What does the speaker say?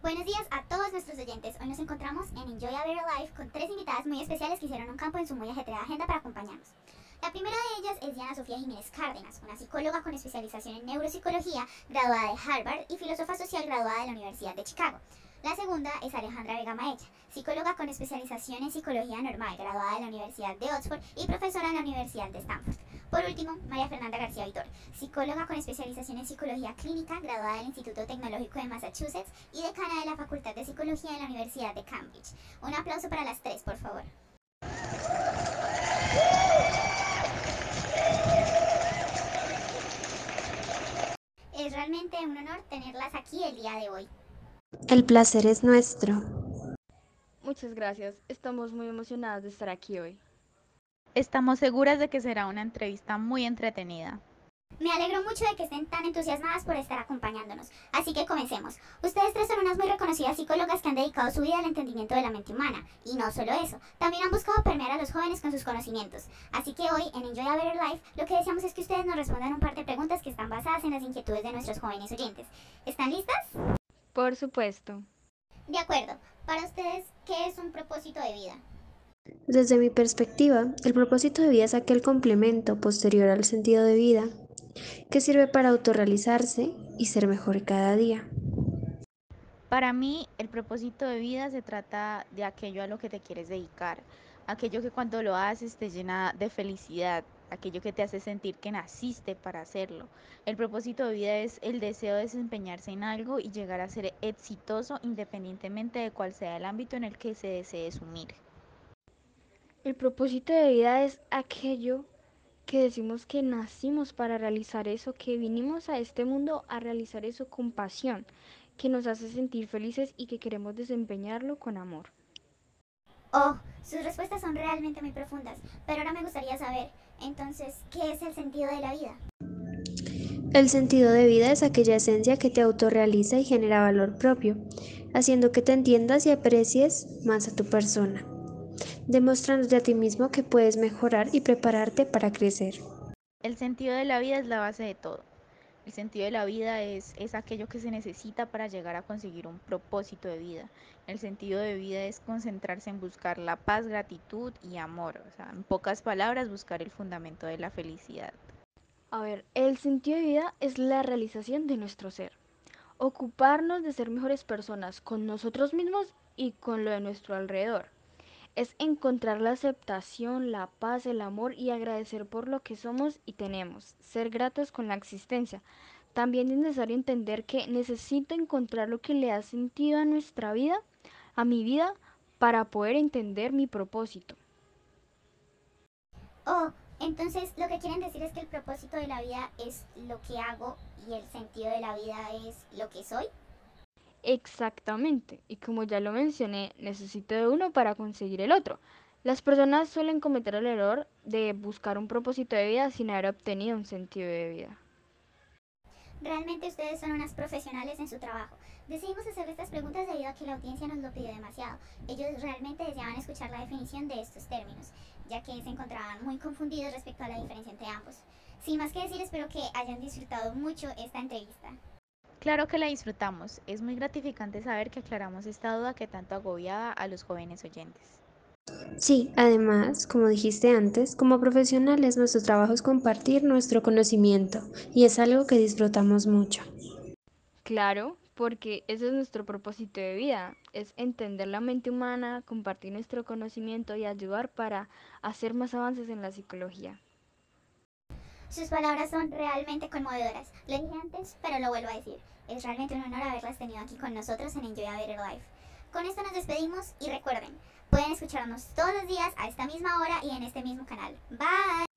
Buenos días a todos nuestros oyentes. Hoy nos encontramos en Enjoy a Better Life con tres invitadas muy especiales que hicieron un campo en su muy ajetreada agenda para acompañarnos. La primera de ellas es Diana Sofía Jiménez Cárdenas, una psicóloga con especialización en neuropsicología, graduada de Harvard y filósofa social graduada de la Universidad de Chicago. La segunda es Alejandra Vega Maecha, psicóloga con especialización en psicología normal, graduada de la Universidad de Oxford y profesora en la Universidad de Stanford. Por último, María Fernanda García Vitor, psicóloga con especialización en psicología clínica, graduada del Instituto Tecnológico de Massachusetts y decana de la Facultad de Psicología de la Universidad de Cambridge. Un aplauso para las tres, por favor. Es realmente un honor tenerlas aquí el día de hoy. El placer es nuestro. Muchas gracias. Estamos muy emocionadas de estar aquí hoy. Estamos seguras de que será una entrevista muy entretenida. Me alegro mucho de que estén tan entusiasmadas por estar acompañándonos. Así que comencemos. Ustedes tres son unas muy reconocidas psicólogas que han dedicado su vida al entendimiento de la mente humana. Y no solo eso, también han buscado permear a los jóvenes con sus conocimientos. Así que hoy, en Enjoy a Better Life, lo que deseamos es que ustedes nos respondan un par de preguntas que están basadas en las inquietudes de nuestros jóvenes oyentes. ¿Están listas? Por supuesto. De acuerdo. Para ustedes, ¿qué es un propósito de vida? Desde mi perspectiva, el propósito de vida es aquel complemento posterior al sentido de vida que sirve para autorrealizarse y ser mejor cada día. Para mí, el propósito de vida se trata de aquello a lo que te quieres dedicar, aquello que cuando lo haces te llena de felicidad, aquello que te hace sentir que naciste para hacerlo. El propósito de vida es el deseo de desempeñarse en algo y llegar a ser exitoso independientemente de cuál sea el ámbito en el que se desee sumir. El propósito de vida es aquello que decimos que nacimos para realizar eso, que vinimos a este mundo a realizar eso con pasión, que nos hace sentir felices y que queremos desempeñarlo con amor. Oh, sus respuestas son realmente muy profundas, pero ahora me gustaría saber, entonces, ¿qué es el sentido de la vida? El sentido de vida es aquella esencia que te autorrealiza y genera valor propio, haciendo que te entiendas y aprecies más a tu persona, demostrándote a ti mismo que puedes mejorar y prepararte para crecer. El sentido de la vida es la base de todo. El sentido de la vida es, es aquello que se necesita para llegar a conseguir un propósito de vida. El sentido de vida es concentrarse en buscar la paz, gratitud y amor. O sea, en pocas palabras, buscar el fundamento de la felicidad. A ver, el sentido de vida es la realización de nuestro ser. Ocuparnos de ser mejores personas con nosotros mismos y con lo de nuestro alrededor. Es encontrar la aceptación, la paz, el amor y agradecer por lo que somos y tenemos. Ser gratos con la existencia. También es necesario entender que necesito encontrar lo que le da sentido a nuestra vida, a mi vida, para poder entender mi propósito. Oh, entonces lo que quieren decir es que el propósito de la vida es lo que hago y el sentido de la vida es lo que soy. Exactamente, y como ya lo mencioné, necesito de uno para conseguir el otro. Las personas suelen cometer el error de buscar un propósito de vida sin haber obtenido un sentido de vida. Realmente ustedes son unas profesionales en su trabajo. Decidimos hacer estas preguntas debido a que la audiencia nos lo pidió demasiado. Ellos realmente deseaban escuchar la definición de estos términos, ya que se encontraban muy confundidos respecto a la diferencia entre ambos. Sin más que decir, espero que hayan disfrutado mucho esta entrevista. Claro que la disfrutamos. Es muy gratificante saber que aclaramos esta duda que tanto agobiaba a los jóvenes oyentes. Sí, además, como dijiste antes, como profesionales nuestro trabajo es compartir nuestro conocimiento y es algo que disfrutamos mucho. Claro, porque ese es nuestro propósito de vida, es entender la mente humana, compartir nuestro conocimiento y ayudar para hacer más avances en la psicología. Sus palabras son realmente conmovedoras. Lo dije antes, pero lo vuelvo a decir. Es realmente un honor haberlas tenido aquí con nosotros en Enjoy a Better Life. Con esto nos despedimos y recuerden, pueden escucharnos todos los días a esta misma hora y en este mismo canal. Bye.